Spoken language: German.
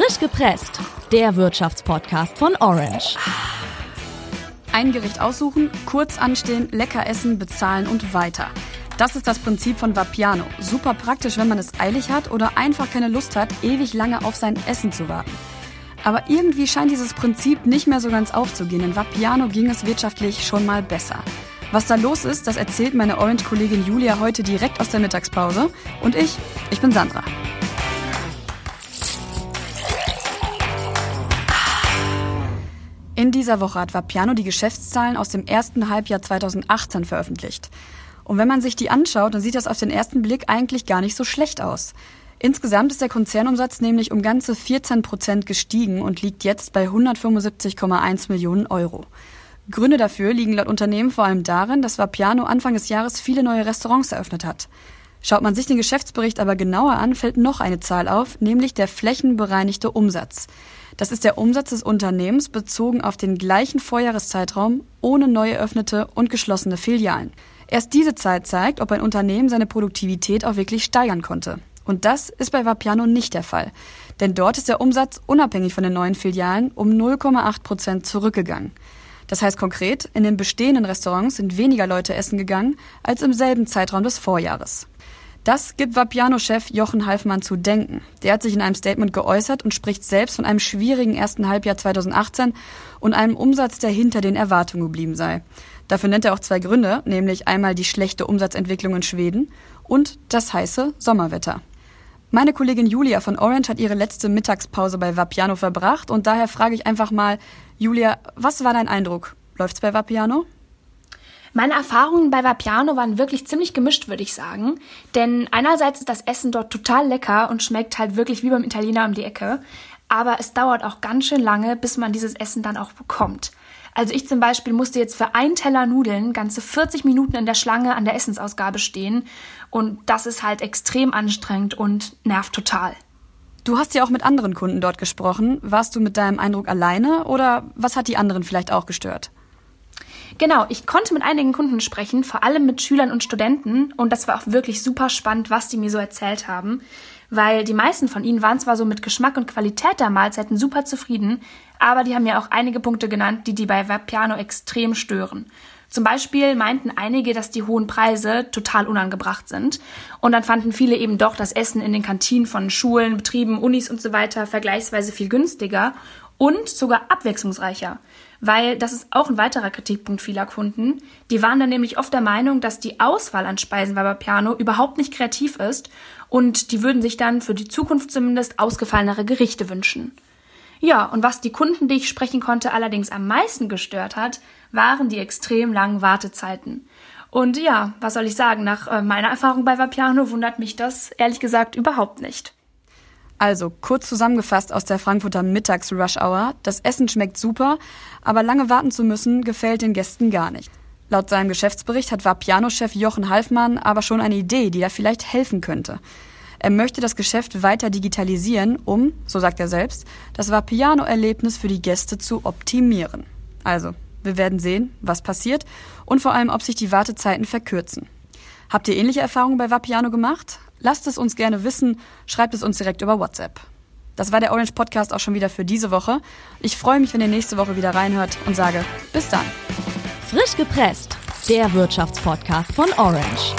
Frisch gepresst, der Wirtschaftspodcast von Orange. Ein Gericht aussuchen, kurz anstehen, lecker essen, bezahlen und weiter. Das ist das Prinzip von Vapiano. Super praktisch, wenn man es eilig hat oder einfach keine Lust hat, ewig lange auf sein Essen zu warten. Aber irgendwie scheint dieses Prinzip nicht mehr so ganz aufzugehen. In Vapiano ging es wirtschaftlich schon mal besser. Was da los ist, das erzählt meine Orange-Kollegin Julia heute direkt aus der Mittagspause. Und ich, ich bin Sandra. In dieser Woche hat Vapiano die Geschäftszahlen aus dem ersten Halbjahr 2018 veröffentlicht. Und wenn man sich die anschaut, dann sieht das auf den ersten Blick eigentlich gar nicht so schlecht aus. Insgesamt ist der Konzernumsatz nämlich um ganze 14 Prozent gestiegen und liegt jetzt bei 175,1 Millionen Euro. Gründe dafür liegen laut Unternehmen vor allem darin, dass Vapiano Anfang des Jahres viele neue Restaurants eröffnet hat. Schaut man sich den Geschäftsbericht aber genauer an, fällt noch eine Zahl auf, nämlich der flächenbereinigte Umsatz. Das ist der Umsatz des Unternehmens bezogen auf den gleichen Vorjahreszeitraum ohne neu eröffnete und geschlossene Filialen. Erst diese Zeit zeigt, ob ein Unternehmen seine Produktivität auch wirklich steigern konnte. Und das ist bei Vapiano nicht der Fall. Denn dort ist der Umsatz unabhängig von den neuen Filialen um 0,8 Prozent zurückgegangen. Das heißt konkret, in den bestehenden Restaurants sind weniger Leute essen gegangen als im selben Zeitraum des Vorjahres. Das gibt Vapiano-Chef Jochen Halfmann zu denken. Der hat sich in einem Statement geäußert und spricht selbst von einem schwierigen ersten Halbjahr 2018 und einem Umsatz, der hinter den Erwartungen geblieben sei. Dafür nennt er auch zwei Gründe, nämlich einmal die schlechte Umsatzentwicklung in Schweden und das heiße Sommerwetter. Meine Kollegin Julia von Orange hat ihre letzte Mittagspause bei Vapiano verbracht und daher frage ich einfach mal, Julia, was war dein Eindruck? Läuft's bei Vapiano? Meine Erfahrungen bei Vapiano waren wirklich ziemlich gemischt, würde ich sagen. Denn einerseits ist das Essen dort total lecker und schmeckt halt wirklich wie beim Italiener um die Ecke. Aber es dauert auch ganz schön lange, bis man dieses Essen dann auch bekommt. Also ich zum Beispiel musste jetzt für einen Teller Nudeln ganze 40 Minuten in der Schlange an der Essensausgabe stehen. Und das ist halt extrem anstrengend und nervt total. Du hast ja auch mit anderen Kunden dort gesprochen. Warst du mit deinem Eindruck alleine oder was hat die anderen vielleicht auch gestört? Genau, ich konnte mit einigen Kunden sprechen, vor allem mit Schülern und Studenten. Und das war auch wirklich super spannend, was die mir so erzählt haben. Weil die meisten von ihnen waren zwar so mit Geschmack und Qualität der Mahlzeiten super zufrieden, aber die haben mir auch einige Punkte genannt, die die bei Vapiano extrem stören. Zum Beispiel meinten einige, dass die hohen Preise total unangebracht sind. Und dann fanden viele eben doch das Essen in den Kantinen von Schulen, Betrieben, Unis und so weiter vergleichsweise viel günstiger und sogar abwechslungsreicher weil das ist auch ein weiterer Kritikpunkt vieler Kunden. Die waren dann nämlich oft der Meinung, dass die Auswahl an Speisen bei Piano überhaupt nicht kreativ ist und die würden sich dann für die Zukunft zumindest ausgefallenere Gerichte wünschen. Ja, und was die Kunden, die ich sprechen konnte, allerdings am meisten gestört hat, waren die extrem langen Wartezeiten. Und ja, was soll ich sagen, nach äh, meiner Erfahrung bei Vapiano wundert mich das ehrlich gesagt überhaupt nicht. Also, kurz zusammengefasst aus der Frankfurter Mittags-Rush-Hour. Das Essen schmeckt super, aber lange warten zu müssen, gefällt den Gästen gar nicht. Laut seinem Geschäftsbericht hat Vapiano-Chef Jochen Halfmann aber schon eine Idee, die da vielleicht helfen könnte. Er möchte das Geschäft weiter digitalisieren, um, so sagt er selbst, das Vapiano-Erlebnis für die Gäste zu optimieren. Also, wir werden sehen, was passiert und vor allem, ob sich die Wartezeiten verkürzen. Habt ihr ähnliche Erfahrungen bei Vapiano gemacht? Lasst es uns gerne wissen, schreibt es uns direkt über WhatsApp. Das war der Orange Podcast auch schon wieder für diese Woche. Ich freue mich, wenn ihr nächste Woche wieder reinhört und sage bis dann. Frisch gepresst, der Wirtschaftspodcast von Orange.